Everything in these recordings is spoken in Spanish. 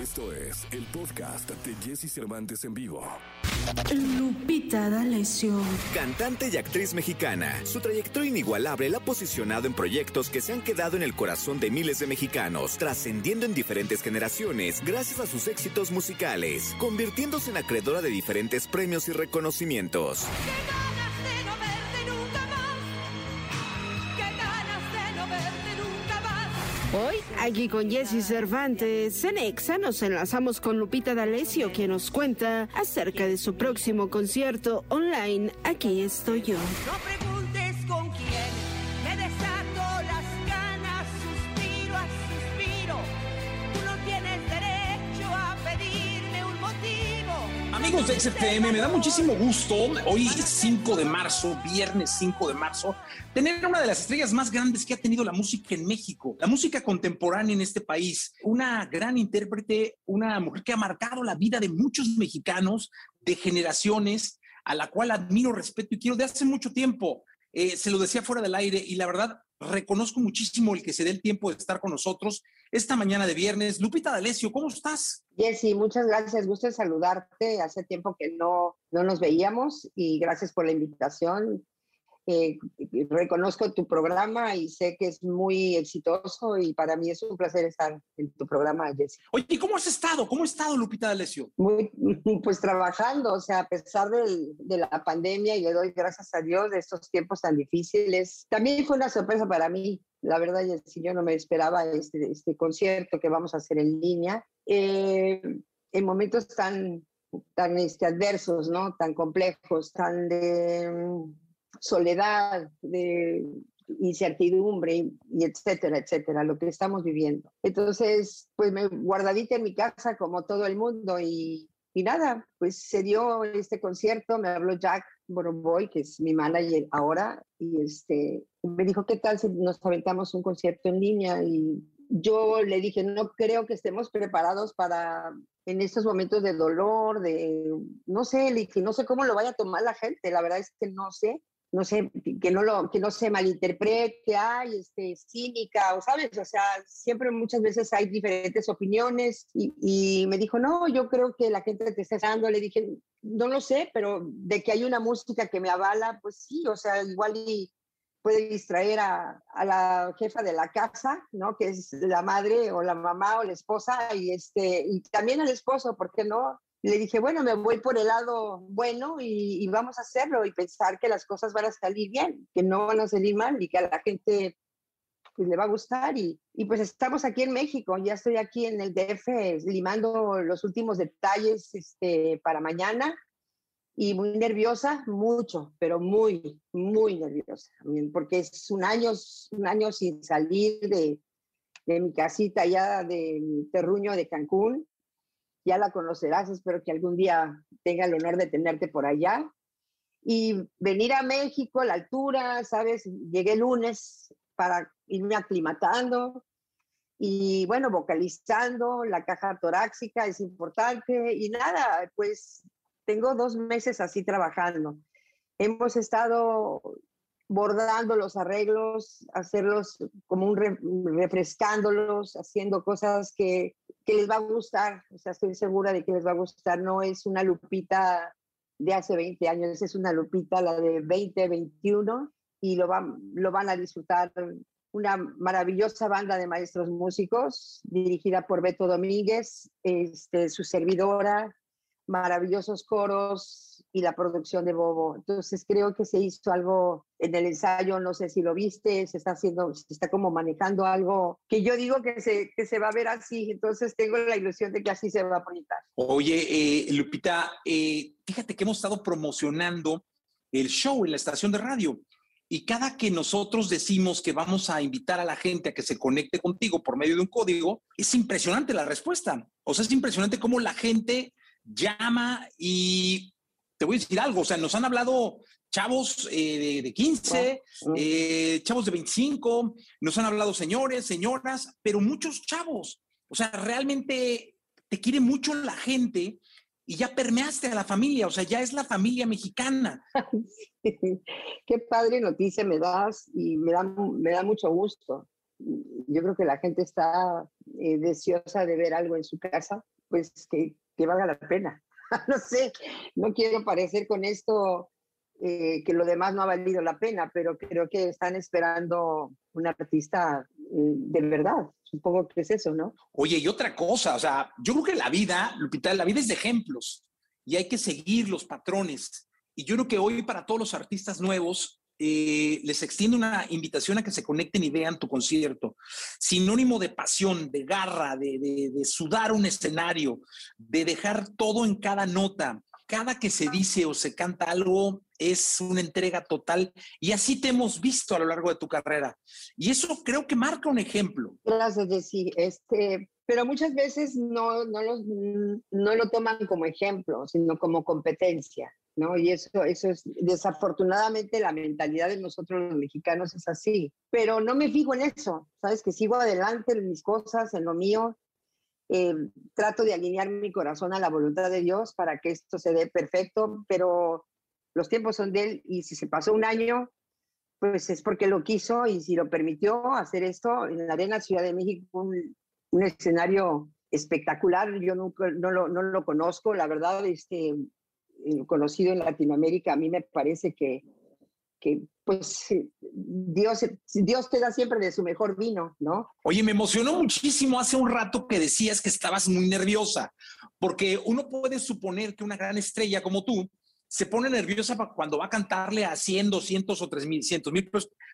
Esto es el podcast de Jesse Cervantes en vivo. Lupita D'Alessio. Cantante y actriz mexicana, su trayectoria inigualable la ha posicionado en proyectos que se han quedado en el corazón de miles de mexicanos, trascendiendo en diferentes generaciones gracias a sus éxitos musicales, convirtiéndose en acreedora de diferentes premios y reconocimientos. ¡Qué Hoy, aquí con Jesse Cervantes, en nos enlazamos con Lupita D'Alessio, quien nos cuenta acerca de su próximo concierto online. Aquí estoy yo. Amigos de XFM, me da muchísimo gusto, hoy 5 de marzo, viernes 5 de marzo, tener una de las estrellas más grandes que ha tenido la música en México, la música contemporánea en este país, una gran intérprete, una mujer que ha marcado la vida de muchos mexicanos, de generaciones, a la cual admiro, respeto y quiero de hace mucho tiempo. Eh, se lo decía fuera del aire y la verdad reconozco muchísimo el que se dé el tiempo de estar con nosotros esta mañana de viernes. Lupita D'Alessio, ¿cómo estás? Jessy, muchas gracias. Gusto saludarte. Hace tiempo que no, no nos veíamos y gracias por la invitación. Eh, reconozco tu programa y sé que es muy exitoso y para mí es un placer estar en tu programa, Jessy. Oye, ¿y ¿cómo has estado? ¿Cómo ha estado Lupita D'Alessio? Muy, pues trabajando, o sea, a pesar del- de la pandemia y le doy gracias a Dios de estos tiempos tan difíciles. También fue una sorpresa para mí, la verdad, Jessy, yo no me esperaba este, este concierto que vamos a hacer en línea. Eh, en momentos tan, tan este, adversos, ¿no? Tan complejos, tan de soledad, de incertidumbre y, etcétera, etcétera, lo que estamos viviendo. Entonces, pues me guardadita en mi casa como todo el mundo y, y nada, pues se dio este concierto, me habló Jack Boroboy, que es mi manager ahora, y este, me dijo, ¿qué tal si nos aventamos un concierto en línea? Y yo le dije, no creo que estemos preparados para en estos momentos de dolor, de, no sé, le dije, no sé cómo lo vaya a tomar la gente, la verdad es que no sé, no sé, que no, lo, que no se malinterprete, ay, este, cínica, o sabes, o sea, siempre muchas veces hay diferentes opiniones y, me dijo, no, yo creo que la gente te está dando, le dije, no lo sé, pero de que hay una música que me avala, pues sí, o sea, igual y puede distraer a, a la jefa de la casa, ¿no? Que es la madre o la mamá o la esposa y, este, y también al esposo, ¿por qué no? Le dije, bueno, me voy por el lado bueno y, vamos a hacerlo y pensar que las cosas van a salir bien, que no van a salir mal y que a la gente pues, le va a gustar. Y, y pues estamos aquí en México, ya estoy aquí en el DF limando los últimos detalles este, para mañana y muy nerviosa, mucho, pero muy, muy nerviosa, porque es un año, un año sin salir de, de mi casita ya de mi terruño de Cancún. Ya la conocerás, espero que algún día tenga el honor de tenerte por allá. Y venir a México, la altura, ¿sabes? Llegué el lunes para irme aclimatando y bueno, vocalizando, la caja torácica es importante y nada, pues tengo dos meses así trabajando. Hemos estado bordando los arreglos, hacerlos como un re- refrescándolos, haciendo cosas que, que les va a gustar. O sea, estoy segura de que les va a gustar. No es una lupita de hace 20 años, es una lupita la de 2021 y lo van, lo van a disfrutar una maravillosa banda de maestros músicos dirigida por Beto Domínguez, este, su servidora, maravillosos coros y la producción de Bobo. Entonces creo que se hizo algo en el ensayo, no sé si lo viste, se está haciendo, se está como manejando algo que yo digo que se, que se va a ver así, entonces tengo la ilusión de que así se va a proyectar. Oye, eh, Lupita, eh, fíjate que hemos estado promocionando el show en la estación de radio. Y cada que nosotros decimos que vamos a invitar a la gente a que se conecte contigo por medio de un código, es impresionante la respuesta. O sea, es impresionante cómo la gente llama y te voy a decir algo. O sea, nos han hablado chavos eh, de, de 15, eh, chavos de 25, nos han hablado señores, señoras, pero muchos chavos. O sea, realmente te quiere mucho la gente y ya permeaste a la familia, o sea, ya es la familia mexicana. Qué padre noticia me das y me da, me da mucho gusto. yo creo que la gente está eh, deseosa de ver algo en su casa, pues que, que valga la pena. no sé, no quiero parecer con esto eh, que lo demás no ha valido la pena, pero creo que están esperando un artista eh, de verdad. Supongo que es eso, ¿no? Oye, y otra cosa, o sea, yo creo que la vida, Lupita, la vida es de ejemplos y hay que seguir los patrones. Y yo creo que hoy para todos los artistas nuevos eh, les extiendo una invitación a que se conecten y vean tu concierto. Sinónimo de pasión, de garra, de, sudar un escenario, de dejar todo en cada nota. Cada que se dice o se canta algo es una entrega total y así te hemos visto a lo largo de tu carrera. Y eso creo que marca un ejemplo. Gracias, Jessy. Este, pero muchas veces no, no, lo, no lo toman como ejemplo, sino como competencia. ¿No? Y eso, eso es, desafortunadamente, la mentalidad de nosotros los mexicanos es así. Pero no me fijo en eso, ¿sabes? Que sigo adelante en mis cosas, en lo mío. Eh, trato de alinear mi corazón a la voluntad de Dios para que esto se dé perfecto, pero los tiempos son de Él y si se pasó un año, pues es porque lo quiso y si lo permitió hacer esto en la Arena Ciudad de México, un, escenario espectacular. Yo nunca, no, lo, no lo conozco, la verdad, este, conocido en Latinoamérica, a mí me parece que, que pues Dios, Dios te da siempre de su mejor vino, ¿no? Oye, me emocionó muchísimo hace un rato que decías que estabas muy nerviosa, porque uno puede suponer que una gran estrella como tú se pone nerviosa cuando va a cantarle a 100, 200 o 300 mil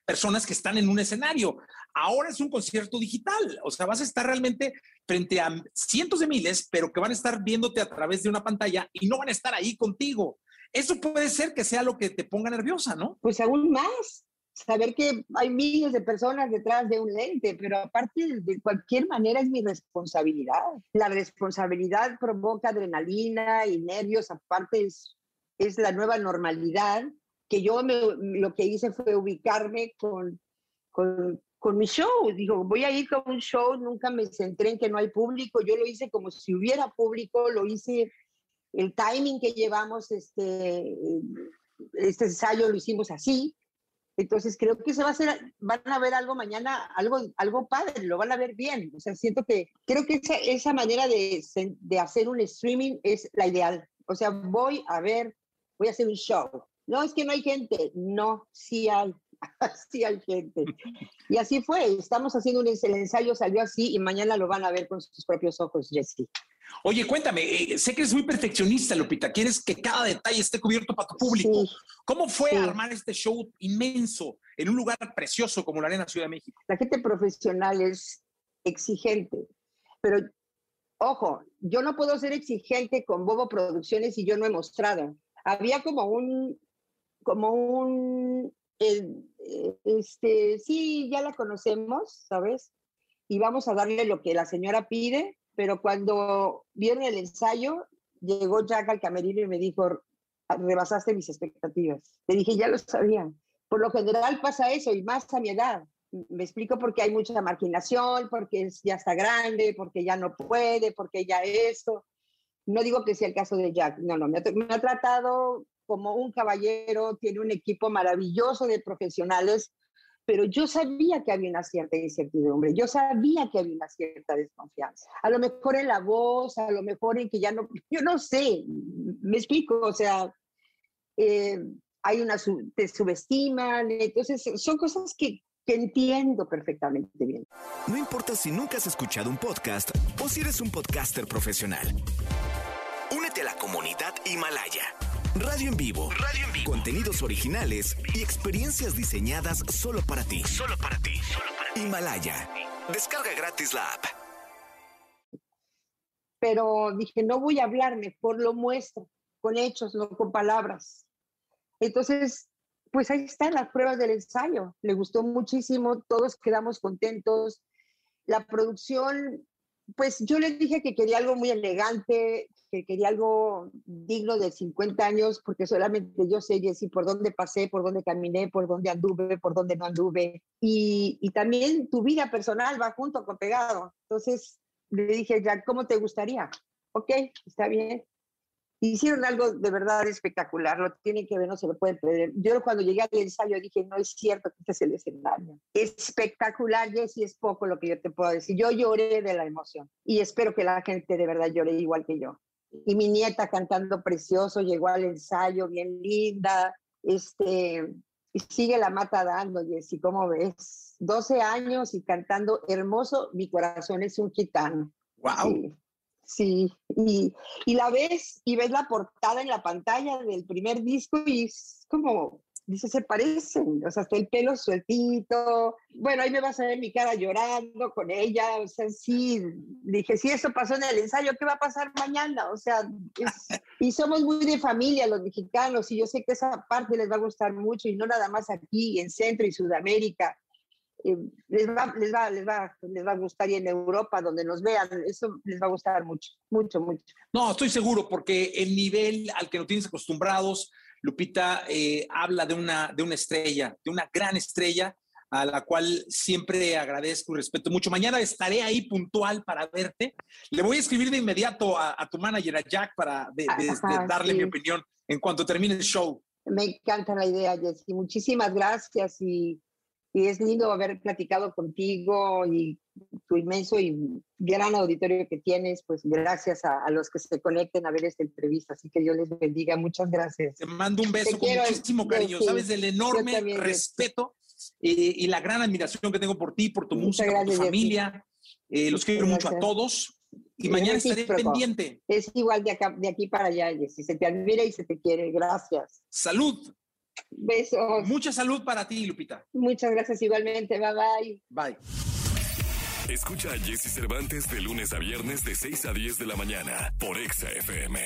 personas que están en un escenario. Ahora es un concierto digital, o sea, vas a estar realmente frente a cientos de miles, pero que van a estar viéndote a través de una pantalla y no van a estar ahí contigo. Eso puede ser que sea lo que te ponga nerviosa, ¿no? Pues aún más. Saber que hay miles de personas detrás de un lente, pero aparte de cualquier manera es mi responsabilidad. La responsabilidad provoca adrenalina y nervios, aparte es es la nueva normalidad, que yo me, lo que hice fue ubicarme con, con, con, mi show. Digo, voy a ir con un show, nunca me centré en que no hay público, yo lo hice como si hubiera público, lo hice, el timing que llevamos, este, este ensayo lo hicimos así. Entonces creo que se va a hacer, van a ver algo mañana, algo, algo padre, lo van a ver bien. O sea, siento que, creo que esa, esa manera de, de hacer un streaming es la ideal. O sea, voy a ver voy a hacer un show. No, es que no hay gente. No, sí hay. sí hay gente. Y así fue. Estamos haciendo un el ensayo, salió así y mañana lo van a ver con sus propios ojos, Jesse. Oye, cuéntame, eh, sé que eres muy perfeccionista, Lupita. Quieres que cada detalle esté cubierto para tu público. Sí, ¿Cómo fue sí. armar este show inmenso en un lugar precioso como la Arena Ciudad de México? La gente profesional es exigente, pero ojo, yo no puedo ser exigente con Bobo Producciones y yo no he mostrado había como un, como un, eh, este, sí, ya la conocemos, ¿sabes? Y vamos a darle lo que la señora pide, pero cuando vieron el ensayo, llegó Jack al camerino y me dijo, rebasaste mis expectativas. Le dije, ya lo sabía. Por lo general pasa eso, y más a mi edad. Me explico porque hay mucha marginación, porque ya está grande, porque ya no puede, porque ya esto. No digo que sea el caso de Jack, no, no, me ha, tratado como un caballero, tiene un equipo maravilloso de profesionales, pero yo sabía que había una cierta incertidumbre, yo sabía que había una cierta desconfianza. A lo mejor en la voz, a lo mejor en que ya no, yo no sé, me explico, o sea, eh, hay una, te subestiman, entonces son cosas que, que entiendo perfectamente bien. No importa si nunca has escuchado un podcast o si eres un podcaster profesional. Únete a la comunidad Himalaya. Radio en vivo. Radio en vivo. Contenidos originales y experiencias diseñadas solo para ti. Solo para ti. Solo para ti. Himalaya. Descarga gratis la app. Pero dije, no voy a hablar, mejor lo muestro, con hechos, no con palabras. Entonces, pues ahí están las pruebas del ensayo. Le gustó muchísimo, todos quedamos contentos. La producción, pues yo les dije que quería algo muy elegante, que quería algo digno de 50 años, porque solamente yo sé, Jessy, por dónde pasé, por dónde caminé, por dónde anduve, por dónde no anduve. Y, y también tu vida personal va junto con pegado. Entonces le dije, ya, ¿cómo te gustaría? Ok, está bien. Hicieron algo de verdad espectacular, lo tienen que ver, no se lo pueden perder. Yo cuando llegué al ensayo dije, no es cierto que este es el escenario. Espectacular, Jessy, es poco lo que yo te puedo decir. Yo lloré de la emoción y espero que la gente de verdad llore igual que yo. Y mi nieta cantando precioso, llegó al ensayo bien linda, este, y sigue la mata dando, Jessy, ¿cómo ves? 12 años y cantando hermoso, mi corazón es un gitano. ¡Wow! Sí, y, y, la ves y ves la portada en la pantalla del primer disco y es como, dice, se parecen, o sea, hasta el pelo sueltito. Bueno, ahí me vas a ver mi cara llorando con ella, o sea, sí, dije, si eso pasó en el ensayo, ¿qué va a pasar mañana? O sea, y somos muy de familia los mexicanos y yo sé que esa parte les va a gustar mucho y no nada más aquí en Centro y Sudamérica les, va, les, va, les, va, les va a gustar y en Europa, donde nos vean, eso les va a gustar mucho, mucho, mucho. No, estoy seguro, porque el nivel al que nos tienes acostumbrados, Lupita, eh, habla de una, de una estrella, de una gran estrella a la cual siempre agradezco y respeto mucho. Mañana estaré ahí puntual para verte. Le voy a escribir de inmediato a, tu manager, a Jack, para darle mi opinión en cuanto termine el show. Me encanta la idea, Jessy. Muchísimas gracias y y es lindo haber platicado contigo y tu inmenso y gran auditorio que tienes, pues gracias a, los que se conecten a ver esta entrevista. Así que Dios les bendiga. Muchas gracias. Te mando un beso con muchísimo cariño. Sabes del enorme respeto eh, y la gran admiración que tengo por ti, por tu música, por tu familia. Eh, los quiero mucho a todos. Y mañana estaré pendiente. Es igual de, acá, de aquí para allá, si se te admira y se te quiere. Gracias. Salud. Besos. Mucha salud para ti, Lupita. Muchas gracias igualmente. Bye bye. Bye. Escucha a Jesse Cervantes de lunes a viernes de 6 a 10 de la mañana por Exa FM.